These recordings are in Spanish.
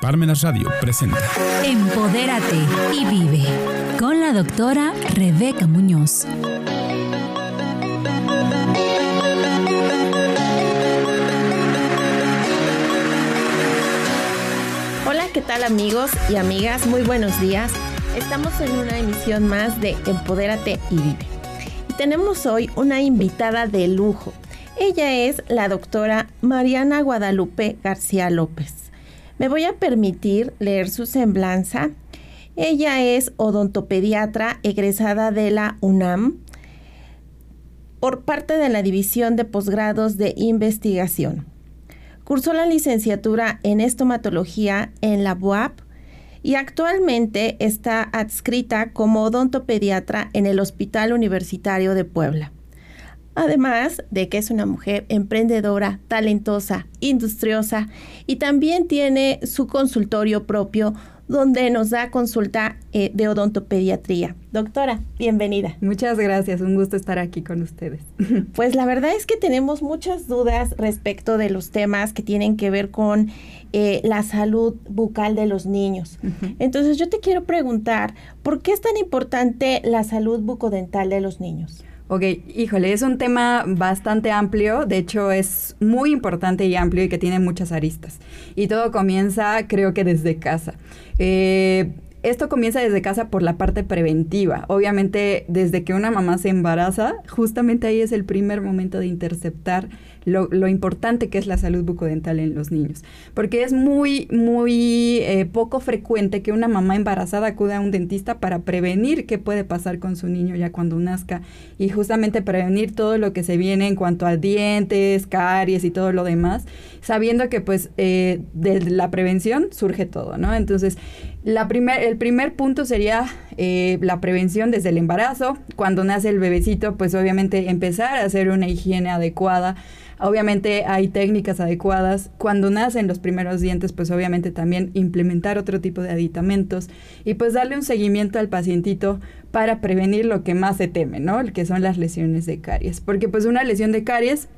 Parmenas Radio presenta Empodérate y vive con la doctora Rebeca Muñoz. Hola, ¿qué tal amigos y amigas? Muy buenos días. Estamos en una emisión más de Empodérate y vive. Y tenemos hoy una invitada de lujo. Ella es la doctora Mariana Guadalupe García López. Me voy a permitir leer su semblanza. Ella es odontopediatra egresada de la UNAM por parte de la División de Posgrados de Investigación. Cursó la licenciatura en estomatología en la UAP y actualmente está adscrita como odontopediatra en el Hospital Universitario de Puebla. Además de que es una mujer emprendedora, talentosa, industriosa y también tiene su consultorio propio donde nos da consulta eh, de odontopediatría. Doctora, bienvenida. Muchas gracias, un gusto estar aquí con ustedes. Pues la verdad es que tenemos muchas dudas respecto de los temas que tienen que ver con eh, la salud bucal de los niños. Entonces yo te quiero preguntar, ¿por qué es tan importante la salud bucodental de los niños? Ok, híjole, es un tema bastante amplio, de hecho es muy importante y amplio y que tiene muchas aristas. Y todo comienza, creo que desde casa. Eh, esto comienza desde casa por la parte preventiva. Obviamente, desde que una mamá se embaraza, justamente ahí es el primer momento de interceptar lo, importante que es la salud bucodental en los niños. Porque es muy, muy eh, poco frecuente que una mamá embarazada acuda a un dentista para prevenir qué puede pasar con su niño ya cuando nazca y justamente prevenir todo lo que se viene en cuanto a dientes, caries y todo lo demás, sabiendo que pues eh, de la prevención surge todo, ¿no? Entonces, la primer, el primer punto sería eh, la prevención desde el embarazo. Cuando nace el bebecito, pues obviamente empezar a hacer una higiene adecuada Obviamente hay técnicas adecuadas. Cuando nacen los primeros dientes, pues obviamente también implementar otro tipo de aditamentos y pues darle un seguimiento al pacientito para prevenir lo que más se teme, ¿no? Que son las lesiones de caries. Porque pues una lesión de caries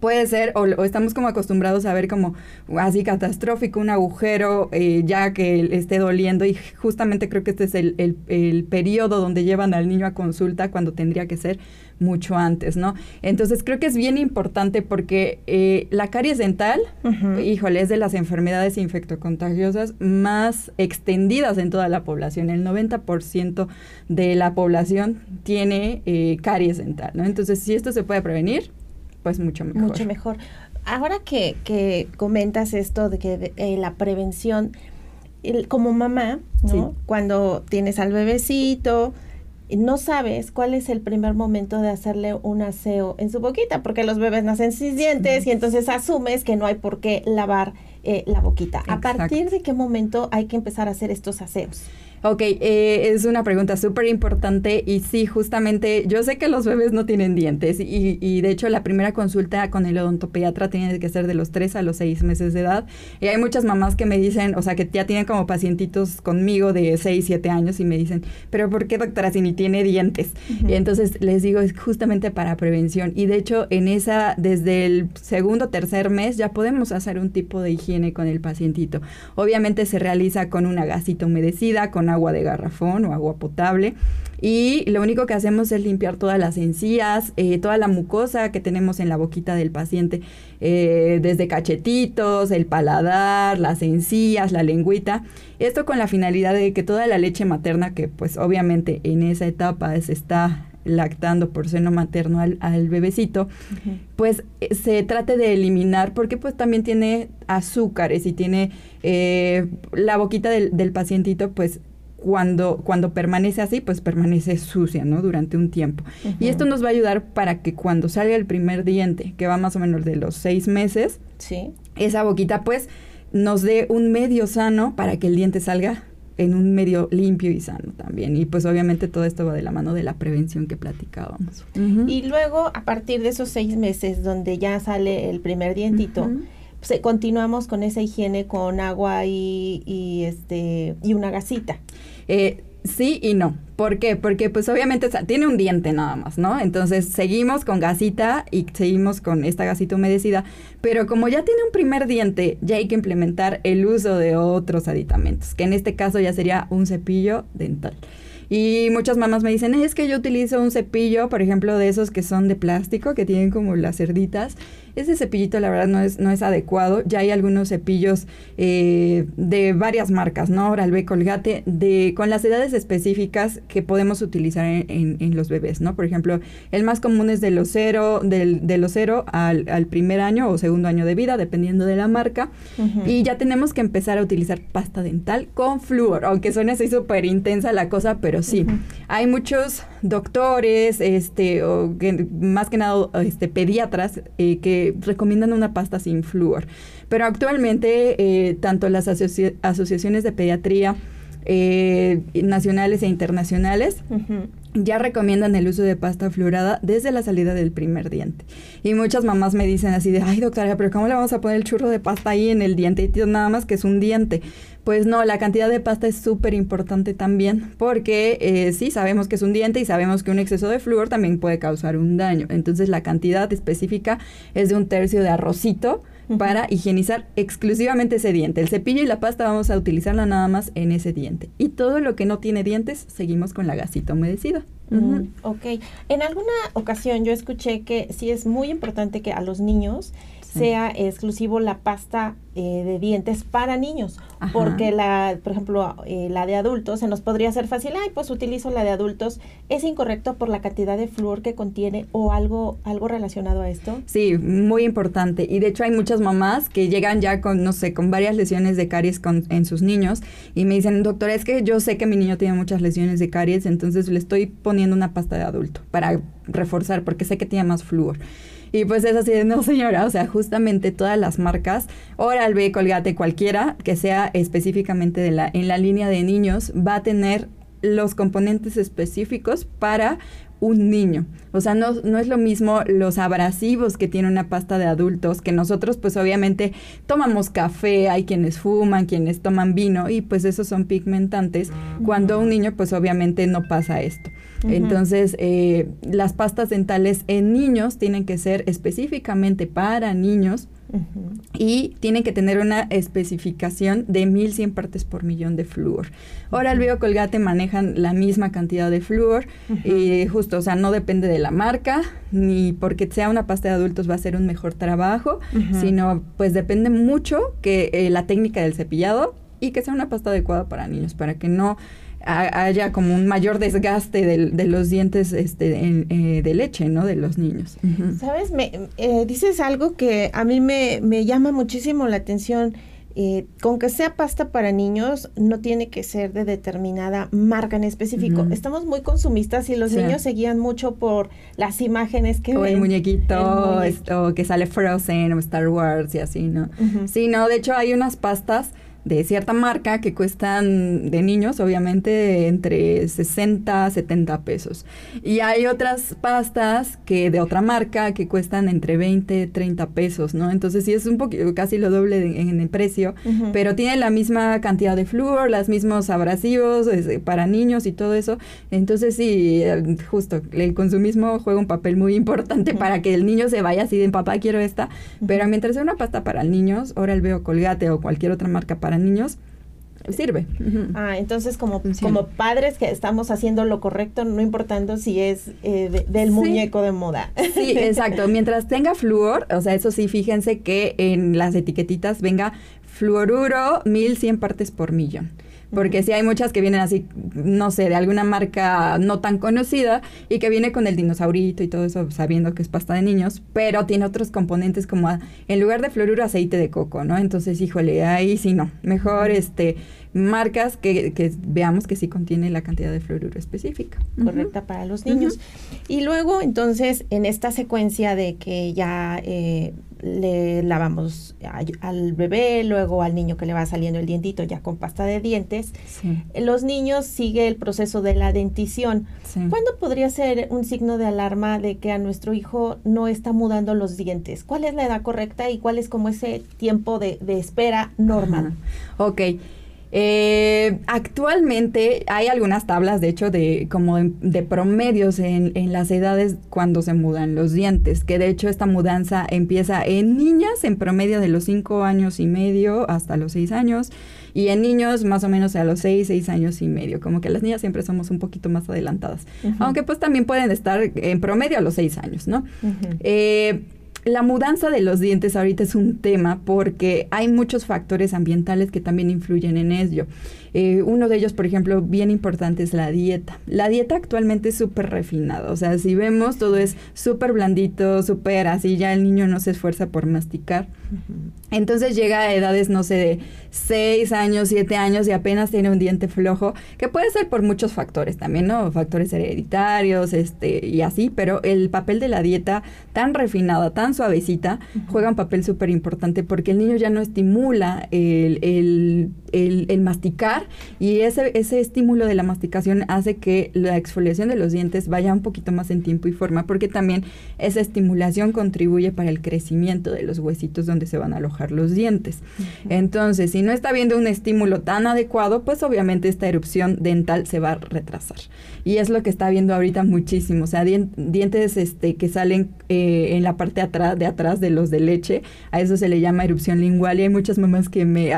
puede ser, o, estamos como acostumbrados a ver como así catastrófico, un agujero eh, ya que esté doliendo y justamente creo que este es el, el, el, periodo donde llevan al niño a consulta cuando tendría que ser mucho antes, ¿no? Entonces creo que es bien importante porque eh, la caries dental, híjole, es de las enfermedades infectocontagiosas más extendidas en toda la población. El 90% de la población tiene eh, caries dental, ¿no? Entonces si esto se puede prevenir, pues mucho mejor. Mucho mejor. Ahora que, que comentas esto de que eh, la prevención, como mamá, ¿no? Cuando tienes al bebecito, no sabes cuál es el primer momento de hacerle un aseo en su boquita, porque los bebés nacen sin dientes y entonces asumes que no hay por qué lavar eh, la boquita. ¿A partir de qué momento hay que empezar a hacer estos aseos? Ok, eh, es una pregunta súper importante y sí, justamente yo sé que los bebés no tienen dientes y, y, de hecho la primera consulta con el odontopediatra tiene que ser de los 3 a los 6 meses de edad y hay muchas mamás que me dicen, o sea, que ya tienen como pacientitos conmigo de 6, 7 años y me dicen, pero ¿por qué doctora si ni tiene dientes? Y entonces les digo, es justamente para prevención y de hecho en esa, desde el segundo, tercer mes ya podemos hacer un tipo de higiene con el pacientito. Obviamente se realiza con una gasita humedecida, con agua de garrafón o agua potable. Y lo único que hacemos es limpiar todas las encías, eh, toda la mucosa que tenemos en la boquita del paciente, eh, desde cachetitos, el paladar, las encías, la lengüita. Esto con la finalidad de que toda la leche materna, que pues obviamente en esa etapa se está lactando por seno materno al, bebecito, pues eh, se trate de eliminar porque pues también tiene azúcares y tiene la boquita del, del pacientito pues cuando, cuando permanece así, pues permanece sucia, ¿no? Durante un tiempo. Y esto nos va a ayudar para que cuando salga el primer diente, que va más o menos de los seis meses, ¿Sí? esa boquita, pues, nos dé un medio sano para que el diente salga en un medio limpio y sano también. Y pues obviamente todo esto va de la mano de la prevención que platicábamos. Y luego, a partir de esos seis meses, donde ya sale el primer dientito, pues, continuamos con esa higiene con agua y, y, este, y una gasita. Eh, sí y no. ¿Por qué? Porque pues obviamente tiene un diente nada más, ¿no? Entonces seguimos con gasita y seguimos con esta gasita humedecida, pero como ya tiene un primer diente, ya hay que implementar el uso de otros aditamentos, que en este caso ya sería un cepillo dental. Y muchas mamás me dicen, es que yo utilizo un cepillo, por ejemplo, de esos que son de plástico, que tienen como las cerditas, ese cepillito la verdad no es, no es adecuado. Ya hay algunos cepillos eh, de varias marcas, ¿no? Oral-B, Colgate, de, con las edades específicas que podemos utilizar en, en, los bebés, ¿no? Por ejemplo, el más común es de los cero, del, de los cero al, al, primer año o segundo año de vida, dependiendo de la marca. Y ya tenemos que empezar a utilizar pasta dental con flúor, aunque suene así súper intensa la cosa, pero sí. Hay muchos doctores, este, o que, más que nada este, pediatras, eh, que recomiendan una pasta sin flúor. Pero actualmente, eh, tanto las asociaciones de pediatría eh, nacionales e internacionales ya recomiendan el uso de pasta fluorada desde la salida del primer diente. Y muchas mamás me dicen así de, ay doctora, pero ¿cómo le vamos a poner el churro de pasta ahí en el diente? Y nada más que es un diente. Pues no, la cantidad de pasta es súper importante también, porque eh, sí, sabemos que es un diente y sabemos que un exceso de flúor también puede causar un daño. Entonces la cantidad específica es de un tercio de arrocito para higienizar exclusivamente ese diente. El cepillo y la pasta vamos a utilizarla nada más en ese diente. Y todo lo que no tiene dientes, seguimos con la gasita humedecida. Mm, ok. En alguna ocasión yo escuché que sí es muy importante que a los niños sea exclusivo la pasta eh, de dientes para niños, porque la, por ejemplo, eh, la de adultos se nos podría hacer fácil, ay, pues utilizo la de adultos, es incorrecto por la cantidad de flúor que contiene o algo algo relacionado a esto. Sí, muy importante y de hecho hay muchas mamás que llegan ya con no sé, con varias lesiones de caries con, en sus niños y me dicen, "Doctora, es que yo sé que mi niño tiene muchas lesiones de caries, entonces le estoy poniendo una pasta de adulto para reforzar porque sé que tiene más flúor." Y pues es así no señora, o sea, justamente todas las marcas, Oral-B, Colgate, cualquiera que sea específicamente de la, en la línea de niños, va a tener los componentes específicos para un niño. O sea, no, no, es lo mismo los abrasivos que tiene una pasta de adultos, que nosotros pues obviamente tomamos café, hay quienes fuman, quienes toman vino y pues esos son pigmentantes. Cuando un niño pues obviamente no pasa esto. Entonces, eh, las pastas dentales en niños tienen que ser específicamente para niños. Y tienen que tener una especificación de 1100 partes por millón de flúor. Ahora el biocolgate manejan la misma cantidad de flúor y justo, o sea, no depende de la marca ni porque sea una pasta de adultos va a ser un mejor trabajo, sino pues depende mucho que eh, la técnica del cepillado y que sea una pasta adecuada para niños, para que no haya como un mayor desgaste de, los dientes este, eh, de leche, ¿no? De los niños. Sabes, me, eh, dices algo que a mí me, llama muchísimo la atención. Eh, con que sea pasta para niños, no tiene que ser de determinada marca en específico. Estamos muy consumistas y los niños se guían mucho por las imágenes que o El muñequito, esto, que sale Frozen o Star Wars y así, ¿no? Sí, no, de hecho hay unas pastas de cierta marca que cuestan de niños, obviamente, entre 60 a 70 pesos. Y hay otras pastas que de otra marca que cuestan entre 20 30 pesos, ¿no? Entonces sí es un poquito, casi lo doble en el precio, pero tiene la misma cantidad de flúor, los mismos abrasivos para niños y todo eso. Entonces sí, eh, justo, el consumismo juega un papel muy importante para que el niño se vaya así de papá quiero esta, pero mientras sea una pasta para niños, ahora el veo colgate o cualquier otra marca para niños, sirve. Ah, entonces como, como padres que estamos haciendo lo correcto, no importando si es eh, del muñeco de moda. Sí, exacto. Mientras tenga flúor, o sea, eso sí, fíjense que en las etiquetitas venga fluoruro 1100 partes por millón. Porque si hay muchas que vienen así, no sé, de alguna marca no tan conocida y que viene con el dinosaurito y todo eso, sabiendo que es pasta de niños, pero tiene otros componentes como en lugar de fluoruro aceite de coco, ¿no? Entonces, híjole, ahí sí no. Mejor este marcas que, que, veamos que sí contiene la cantidad de fluoruro específica. Correcta para los niños. Y luego, entonces, en esta secuencia de que ya eh, le lavamos al bebé, luego al niño que le va saliendo el dientito ya con pasta de dientes. Los niños sigue el proceso de la dentición. ¿Cuándo podría ser un signo de alarma de que a nuestro hijo no está mudando los dientes? ¿Cuál es la edad correcta y cuál es como ese tiempo de, espera normal? Ok. Eh, actualmente hay algunas tablas, de hecho, de como de, promedios en, en, las edades cuando se mudan los dientes, que de hecho esta mudanza empieza en niñas en promedio de los 5 años y medio hasta los 6 años y en niños más o menos a los 6, 6 años y medio, como que las niñas siempre somos un poquito más adelantadas, aunque pues también pueden estar en promedio a los 6 años, ¿no? La mudanza de los dientes ahorita es un tema porque hay muchos factores ambientales que también influyen en ello. Eh, uno de ellos, por ejemplo, bien importante es la dieta. La dieta actualmente es súper refinada, o sea, si vemos todo es súper blandito, súper así, ya el niño no se esfuerza por masticar. Entonces llega a edades, no sé, de 6 años, 7 años y apenas tiene un diente flojo, que puede ser por muchos factores también, ¿no? Factores hereditarios, este, y así, pero el papel de la dieta tan refinada, tan suavecita, juega un papel súper importante porque el niño ya no estimula el, el, el masticar y ese, ese estímulo de la masticación hace que la exfoliación de los dientes vaya un poquito más en tiempo y forma, porque también esa estimulación contribuye para el crecimiento de los huesitos donde se van a alojar los dientes. Entonces, si no está viendo un estímulo tan adecuado, pues obviamente esta erupción dental se va a retrasar. Y es lo que está viendo ahorita muchísimo, o sea, dientes este, que salen eh, en la parte atrás, de atrás de los de leche, a eso se le llama erupción lingual y hay muchas mamás que me,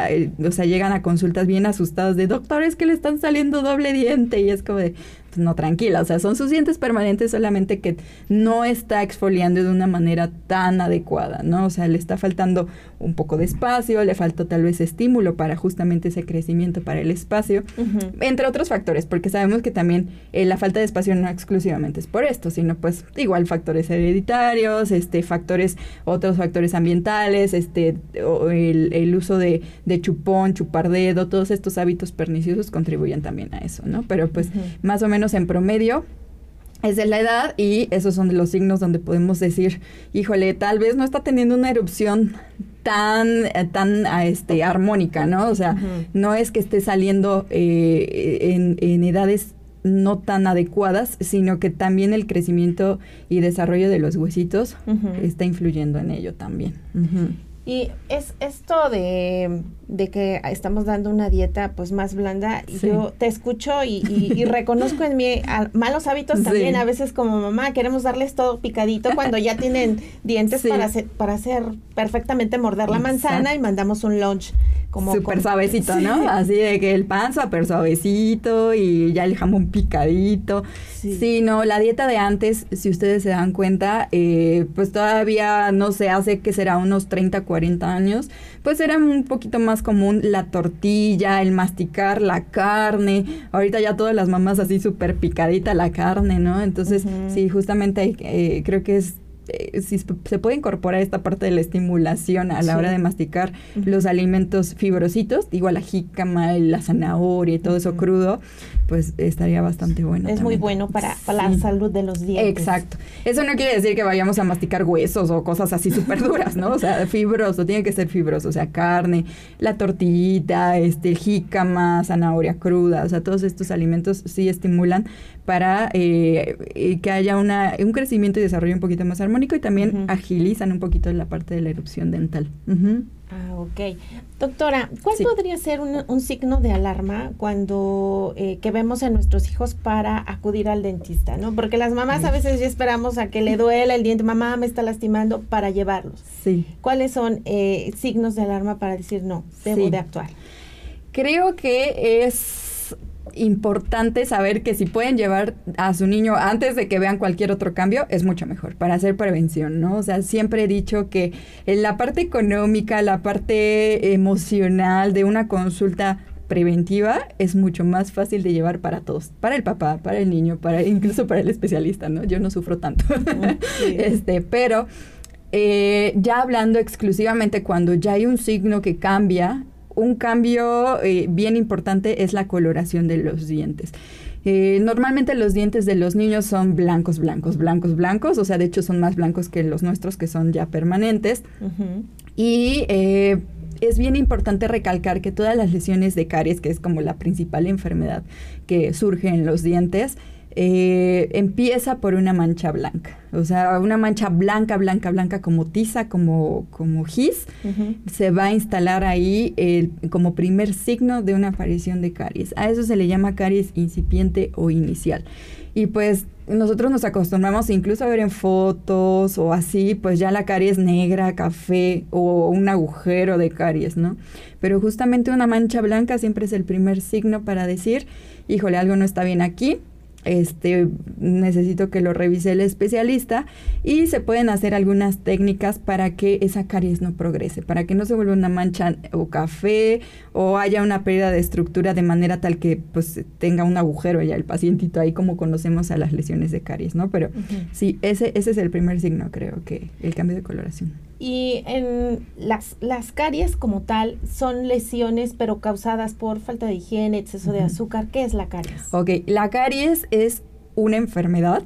o sea, llegan a consultas bien asustadas de doctores que le están saliendo doble diente y es como de, no, tranquila, o sea, son sus dientes permanentes solamente que no está exfoliando de una manera tan adecuada, ¿no? O sea, le está faltando un poco de espacio, le falta tal vez estímulo para justamente ese crecimiento para el espacio, entre otros factores, porque sabemos que también eh, la falta de espacio no exclusivamente es por esto, sino pues igual factores hereditarios, este, factores, otros factores ambientales, este, el, uso de, de, chupón, chupar dedo, todos estos hábitos perniciosos contribuyen también a eso, ¿no? Pero pues más o menos en promedio es de la edad y esos son los signos donde podemos decir, híjole, tal vez no está teniendo una erupción tan, tan este, armónica, ¿no? O sea, no es que esté saliendo eh, en, en, edades no tan adecuadas, sino que también el crecimiento y desarrollo de los huesitos está influyendo en ello también. Y es esto de, que estamos dando una dieta pues más blanda, y yo te escucho y, reconozco en mí malos hábitos también, a veces como mamá queremos darles todo picadito cuando ya tienen dientes para, hacer, para hacer perfectamente morder la manzana y mandamos un lunch como súper suavecito, ¿no? Así de que el pan súper suavecito y ya el jamón picadito. Sí. no, la dieta de antes, si ustedes se dan cuenta, eh, pues todavía no se hace que será unos 30, 40 años, pues era un poquito más común la tortilla, el masticar la carne. Ahorita ya todas las mamás así súper picadita la carne, ¿no? Entonces, sí, justamente eh, creo que es eh, si se puede incorporar esta parte de la estimulación a la hora de masticar los alimentos fibrositos, igual la jícama, la zanahoria y todo eso crudo, pues estaría bastante bueno. Es muy bueno para, la salud de los dientes. Exacto. Eso no quiere decir que vayamos a masticar huesos o cosas así súper duras, ¿no? O sea, fibroso, tiene que ser fibroso, o sea, carne, la tortillita, este, jícama, zanahoria cruda, o sea, todos estos alimentos sí estimulan para eh, eh, que haya una, un crecimiento y desarrollo un poquito más armónico y también agilizan un poquito la parte de la erupción dental. Ah, ok. Doctora, ¿cuál podría ser un, signo de alarma cuando eh, que vemos a nuestros hijos para acudir al dentista, no? Porque las mamás a veces ya esperamos a que le duela el diente, mamá me está lastimando para llevarlos. Sí. ¿Cuáles son signos de alarma para decir no, debo de actuar? Creo que es importante saber que si pueden llevar a su niño antes de que vean cualquier otro cambio, es mucho mejor para hacer prevención, ¿no? O sea, siempre he dicho que en la parte económica, la parte emocional de una consulta preventiva es mucho más fácil de llevar para todos, para el papá, para el niño, para incluso para el especialista, ¿no? Yo no sufro tanto. este, pero eh, ya hablando exclusivamente cuando ya hay un signo que cambia, un cambio eh, bien importante es la coloración de los dientes. Eh, normalmente los dientes de los niños son blancos, blancos, blancos, blancos, o sea, de hecho son más blancos que los nuestros que son ya permanentes. Y eh, es bien importante recalcar que todas las lesiones de caries, que es como la principal enfermedad que surge en los dientes, eh, empieza por una mancha blanca. O sea, una mancha blanca, blanca, blanca como tiza, como, como gis, se va a instalar ahí como primer signo de una aparición de caries. A eso se le llama caries incipiente o inicial. Y pues nosotros nos acostumbramos incluso a ver en fotos o así, pues ya la caries negra, café o un agujero de caries, ¿no? Pero justamente una mancha blanca siempre es el primer signo para decir, híjole, algo no está bien aquí, este, necesito que lo revise el especialista y se pueden hacer algunas técnicas para que esa caries no progrese, para que no se vuelva una mancha o café o haya una pérdida de estructura de manera tal que pues tenga un agujero ya el pacientito ahí como conocemos a las lesiones de caries, ¿no? Pero sí, ese, ese es el primer signo creo que el cambio de coloración. Y en las, las caries como tal son lesiones pero causadas por falta de higiene, exceso de azúcar. ¿Qué es la caries? Ok, la caries es una enfermedad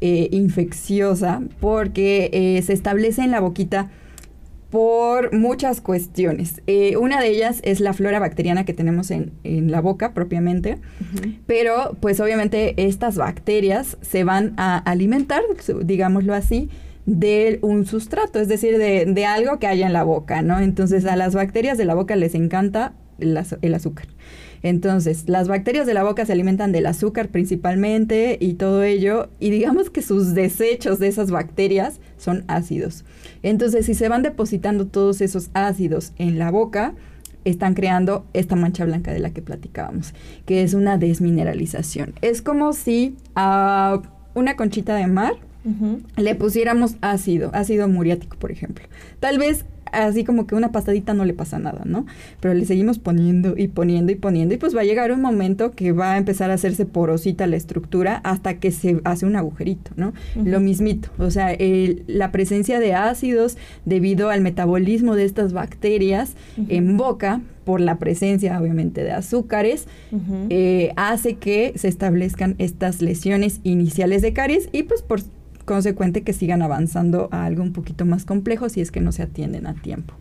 eh, infecciosa porque eh, se establece en la boquita por muchas cuestiones. Eh, una de ellas es la flora bacteriana que tenemos en, la boca propiamente, pero pues obviamente estas bacterias se van a alimentar, digámoslo así, de un sustrato, es decir, de, algo que haya en la boca, ¿no? Entonces a las bacterias de la boca les encanta el, azúcar. Entonces, las bacterias de la boca se alimentan del azúcar principalmente y todo ello, y digamos que sus desechos de esas bacterias son ácidos. Entonces, si se van depositando todos esos ácidos en la boca, están creando esta mancha blanca de la que platicábamos, que es una desmineralización. Es como si a una conchita de mar le pusiéramos ácido, ácido muriático, por ejemplo. Tal vez así como que una pastadita no le pasa nada, ¿no? Pero le seguimos poniendo y poniendo y poniendo y pues va a llegar un momento que va a empezar a hacerse porosita la estructura hasta que se hace un agujerito, ¿no? Lo mismito, o sea, la presencia de ácidos debido al metabolismo de estas bacterias en boca por la presencia obviamente de azúcares, eh, hace que se establezcan estas lesiones iniciales de caries y pues por consecuente que sigan avanzando a algo un poquito más complejo si es que no se atienden a tiempo.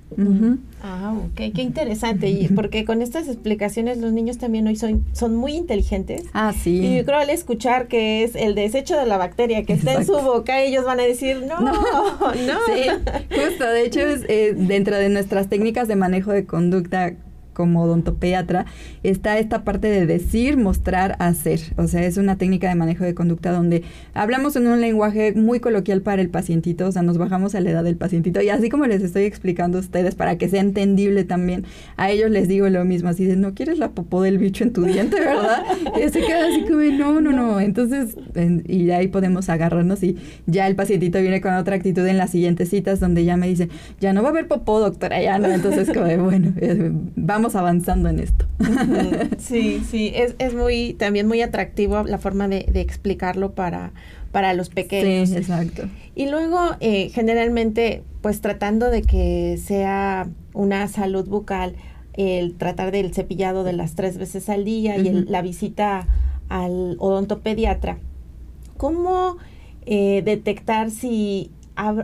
Ah, ok, qué interesante. Y porque con estas explicaciones los niños también hoy son, son muy inteligentes. Ah, sí. Y yo creo al escuchar que es el desecho de la bacteria que está en su boca, ellos van a decir, no, no. no. Sí, justo. De hecho, es, eh, dentro de nuestras técnicas de manejo de conducta como odontopediatra, está esta parte de decir, mostrar, hacer. O sea, es una técnica de manejo de conducta donde hablamos en un lenguaje muy coloquial para el pacientito, o sea, nos bajamos a la edad del pacientito. Y así como les estoy explicando a ustedes, para que sea entendible también, a ellos les digo lo mismo, así de, no quieres la popó del bicho en tu diente, ¿verdad? y se queda así como, no, no, no. Entonces, y de ahí podemos agarrarnos y ya el pacientito viene con otra actitud en las siguientes citas donde ya me dice, ya no va a haber popó, doctora, ya no. Entonces, como bueno, eh, vamos avanzando en esto. Sí, sí, es, es muy, también muy atractivo la forma de, explicarlo para, para los pequeños. Sí, exacto. Y luego, eh, generalmente, pues tratando de que sea una salud bucal, el tratar del cepillado de las tres veces al día y la visita al odontopediatra. ¿Cómo eh, detectar si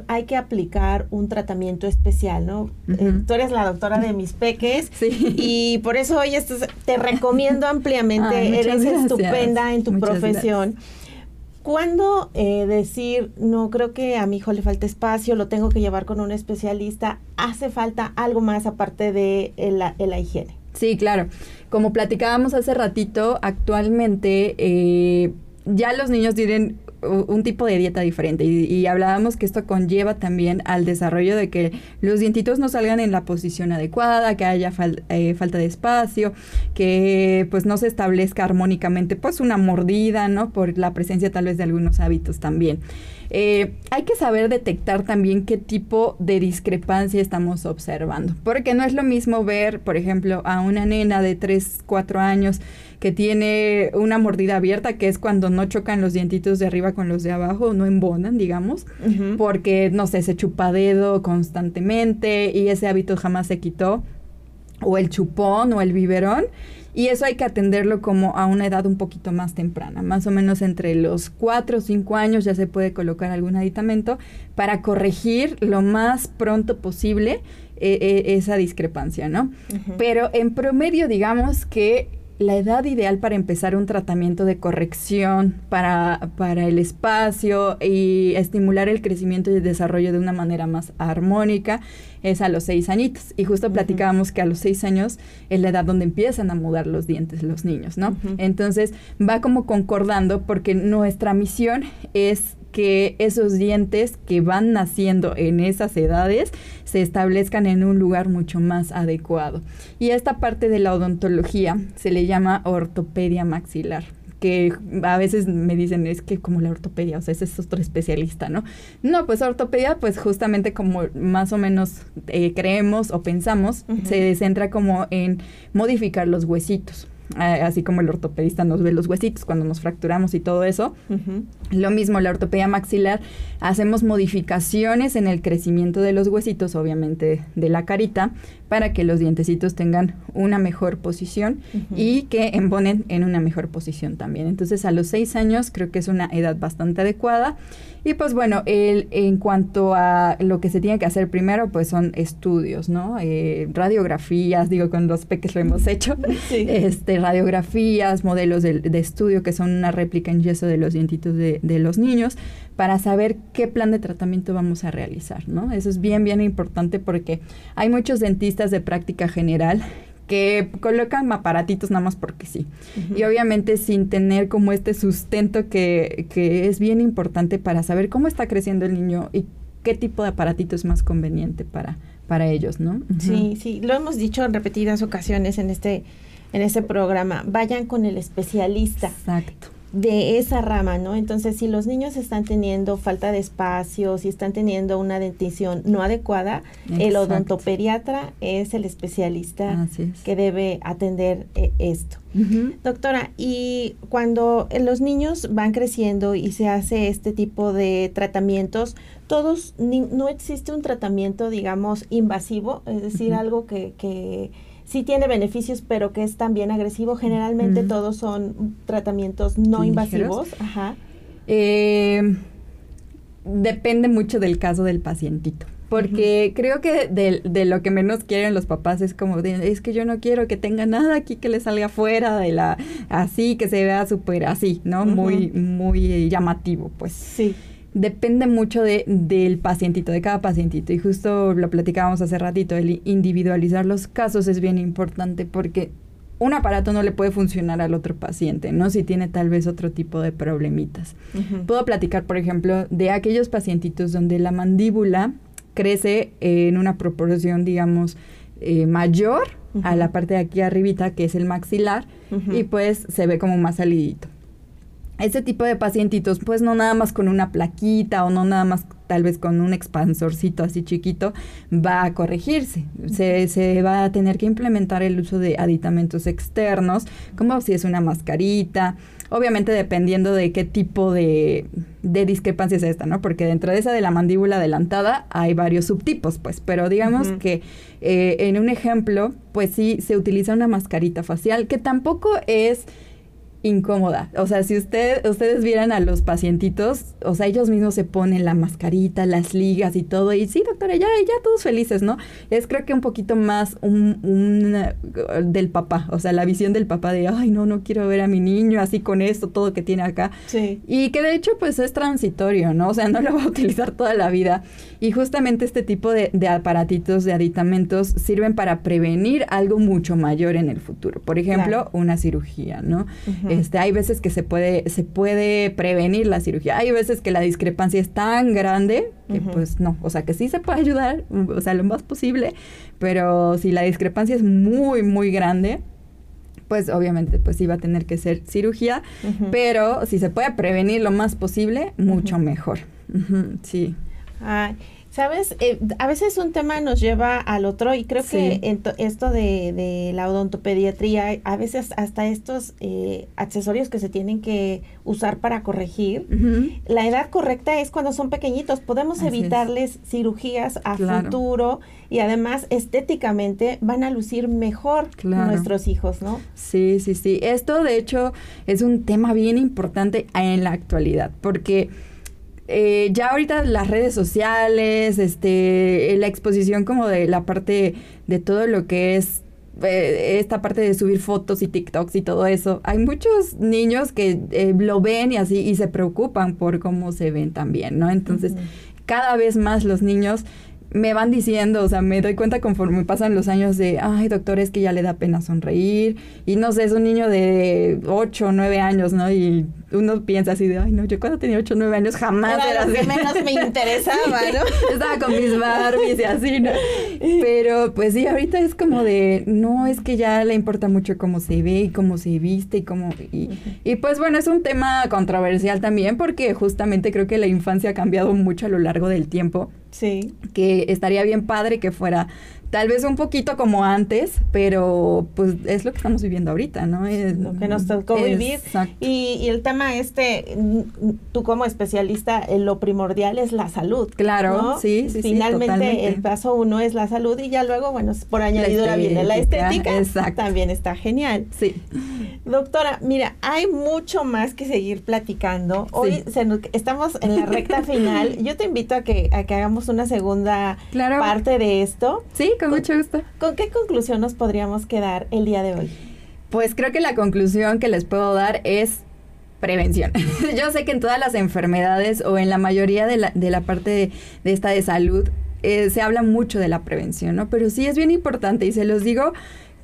hay que aplicar un tratamiento especial, ¿no? Eh, tú eres la doctora de mis peques y por eso hoy te recomiendo ampliamente, eres estupenda en tu profesión. ¿Cuándo eh, decir, no creo que a mi hijo le falta espacio, lo tengo que llevar con un especialista? ¿Hace falta algo más aparte de la, higiene? Sí, claro. Como platicábamos hace ratito, actualmente eh, ya los niños tienen un tipo de dieta diferente y, hablábamos que esto conlleva también al desarrollo de que los dientitos no salgan en la posición adecuada, que haya eh, falta de espacio, que pues no se establezca armónicamente pues una mordida, ¿no? Por la presencia tal vez de algunos hábitos también. Eh, hay que saber detectar también qué tipo de discrepancia estamos observando, porque no es lo mismo ver, por ejemplo, a una nena de 3, 4 años que tiene una mordida abierta, que es cuando no chocan los dientitos de arriba con los de abajo, no embonan, digamos, porque, no sé, se chupa dedo constantemente y ese hábito jamás se quitó, o el chupón o el biberón. Y eso hay que atenderlo como a una edad un poquito más temprana, más o menos entre los 4 o 5 años ya se puede colocar algún aditamento para corregir lo más pronto posible eh, eh, esa discrepancia, ¿no? Pero en promedio digamos que la edad ideal para empezar un tratamiento de corrección para, para el espacio y estimular el crecimiento y el desarrollo de una manera más armónica es a los seis añitos. Y justo platicábamos que a los seis años es la edad donde empiezan a mudar los dientes los niños, ¿no? Entonces va como concordando porque nuestra misión es que esos dientes que van naciendo en esas edades se establezcan en un lugar mucho más adecuado. Y esta parte de la odontología se le llama ortopedia maxilar que a veces me dicen es que como la ortopedia, o sea, ese es otro especialista, ¿no? No, pues ortopedia, pues justamente como más o menos eh, creemos o pensamos, se centra como en modificar los huesitos así como el ortopedista nos ve los huesitos cuando nos fracturamos y todo eso. Lo mismo, la ortopedia maxilar, hacemos modificaciones en el crecimiento de los huesitos, obviamente de la carita, para que los dientecitos tengan una mejor posición y que embonen en una mejor posición también. Entonces, a los seis años creo que es una edad bastante adecuada. Y pues bueno, el, en cuanto a lo que se tiene que hacer primero, pues son estudios, ¿no? Eh, radiografías, digo, con los peques lo hemos hecho. Este, radiografías, modelos de, estudio que son una réplica en yeso de los dientitos de, de los niños para saber qué plan de tratamiento vamos a realizar, ¿no? Eso es bien, bien importante porque hay muchos dentistas de práctica general que colocan aparatitos nada más porque sí. Y obviamente sin tener como este sustento que, que es bien importante para saber cómo está creciendo el niño y qué tipo de aparatito es más conveniente para, para ellos, ¿no? Sí, sí, lo hemos dicho en repetidas ocasiones en este, en este programa. Vayan con el especialista. Exacto de esa rama, ¿no? Entonces, si los niños están teniendo falta de espacio, si están teniendo una dentición no adecuada, el odontopediatra es el especialista que debe atender eh, esto. Doctora, y cuando los niños van creciendo y se hace este tipo de tratamientos, todos, no existe un tratamiento, digamos, invasivo, es decir, algo que, que sí tiene beneficios, pero que es también agresivo. Generalmente todos son tratamientos no invasivos. Ajá. Eh, depende mucho del caso del pacientito. Porque creo que de, de, lo que menos quieren los papás es como, es que yo no quiero que tenga nada aquí que le salga fuera de la, así, que se vea súper así, ¿no? Muy, muy llamativo, pues. Sí depende mucho de, del pacientito, de cada pacientito. Y justo lo platicábamos hace ratito, el individualizar los casos es bien importante porque un aparato no le puede funcionar al otro paciente, ¿no? Si tiene tal vez otro tipo de problemitas. Puedo platicar, por ejemplo, de aquellos pacientitos donde la mandíbula crece en una proporción, digamos, eh, mayor a la parte de aquí arribita, que es el maxilar, y pues se ve como más salidito ese tipo de pacientitos, pues no nada más con una plaquita o no nada más tal vez con un expansorcito así chiquito, va a corregirse. Se, se, va a tener que implementar el uso de aditamentos externos, como si es una mascarita, obviamente dependiendo de qué tipo de, de discrepancia es esta, ¿no? Porque dentro de esa de la mandíbula adelantada hay varios subtipos, pues, pero digamos que eh, en un ejemplo, pues sí, se utiliza una mascarita facial, que tampoco es incómoda. O sea, si usted, ustedes vieran a los pacientitos, o sea, ellos mismos se ponen la mascarita, las ligas y todo, y sí, doctora, ya, ya todos felices, ¿no? Es creo que un poquito más un, un, del papá, o sea, la visión del papá de, ay, no, no quiero ver a mi niño así con esto, todo que tiene acá. Sí. Y que de hecho, pues es transitorio, ¿no? O sea, no lo va a utilizar toda la vida. Y justamente este tipo de, de aparatitos, de aditamentos, sirven para prevenir algo mucho mayor en el futuro. Por ejemplo, una cirugía, ¿no? Este, hay veces que se puede, se puede prevenir la cirugía. Hay veces que la discrepancia es tan grande que pues no, o sea que sí se puede ayudar, o sea, lo más posible, pero si la discrepancia es muy, muy grande, pues obviamente pues sí va a tener que ser cirugía, pero si se puede prevenir lo más posible, mucho mejor. sí. Sabes, eh, a veces un tema nos lleva al otro y creo que esto de, la odontopediatría, a veces hasta estos eh, accesorios que se tienen que usar para corregir, la edad correcta es cuando son pequeñitos. Podemos evitarles cirugías a futuro y además estéticamente van a lucir mejor nuestros hijos, ¿no? Sí, sí, sí. Esto de hecho es un tema bien importante en la actualidad porque eh, ya ahorita las redes sociales, este, la exposición como de la parte de todo lo que es eh, esta parte de subir fotos y TikToks y todo eso, hay muchos niños que eh, lo ven y así y se preocupan por cómo se ven también, ¿no? Entonces, cada vez más los niños me van diciendo, o sea, me doy cuenta conforme pasan los años de, ay, doctor, es que ya le da pena sonreír. Y no sé, es un niño de 8 o 9 años, ¿no? Y uno piensa así de, ay, no, yo cuando tenía 8 o 9 años jamás era, lo que menos me interesaba, ¿no? Estaba con mis Barbies y así, ¿no? Pero pues sí, ahorita es como de, no, es que ya le importa mucho cómo se ve y cómo se viste y cómo... Y, y pues bueno, es un tema controversial también porque justamente creo que la infancia ha cambiado mucho a lo largo del tiempo. Sí. Que estaría bien padre que fuera tal vez un poquito como antes, pero pues es lo que estamos viviendo ahorita, ¿no? Es, lo que nos tocó vivir. Y, y, el tema este, tú como especialista, eh, lo primordial es la salud. Claro, sí, sí. Finalmente el paso uno es la salud y ya luego, bueno, por añadidura viene la estética. Exacto. También está genial. Sí. Doctora, mira, hay mucho más que seguir platicando. Hoy estamos en la recta final. Yo te invito a que, a que hagamos una segunda parte de esto. Sí, con, mucho gusto. ¿Con qué conclusión nos podríamos quedar el día de hoy? Pues creo que la conclusión que les puedo dar es prevención. Yo sé que en todas las enfermedades o en la mayoría de la, de la parte de, de esta de salud eh, se habla mucho de la prevención, ¿no? Pero sí es bien importante y se los digo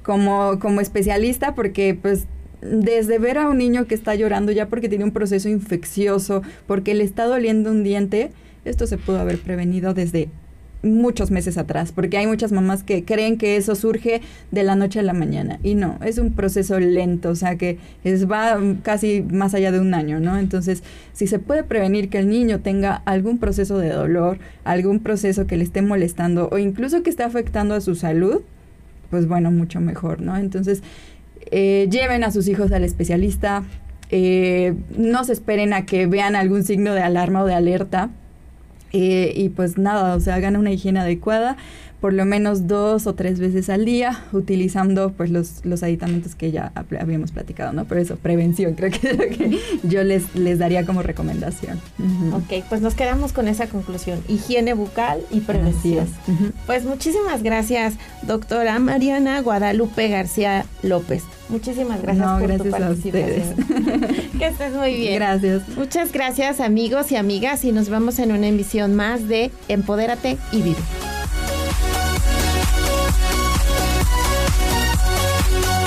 como, como especialista porque pues desde ver a un niño que está llorando ya porque tiene un proceso infeccioso, porque le está doliendo un diente, esto se pudo haber prevenido desde muchos meses atrás, porque hay muchas mamás que creen que eso surge de la noche a la mañana y no, es un proceso lento, o sea que es va casi más allá de un año, ¿no? Entonces, si se puede prevenir que el niño tenga algún proceso de dolor, algún proceso que le esté molestando o incluso que esté afectando a su salud, pues bueno, mucho mejor, ¿no? Entonces, eh, lleven a sus hijos al especialista, eh, no se esperen a que vean algún signo de alarma o de alerta, eh, y pues nada, o sea, hagan una higiene adecuada, por lo menos dos o tres veces al día, utilizando pues los, los aditamentos que ya habíamos platicado, ¿no? Por eso, prevención, creo que es lo que yo les, les daría como recomendación. Ok, pues nos quedamos con esa conclusión, higiene bucal y prevención. Pues muchísimas gracias, doctora Mariana Guadalupe García López. Muchísimas gracias por gracias tu participación. que estés muy bien. Gracias. Muchas gracias amigos y amigas y nos vemos en una emisión más de Empodérate y Vive.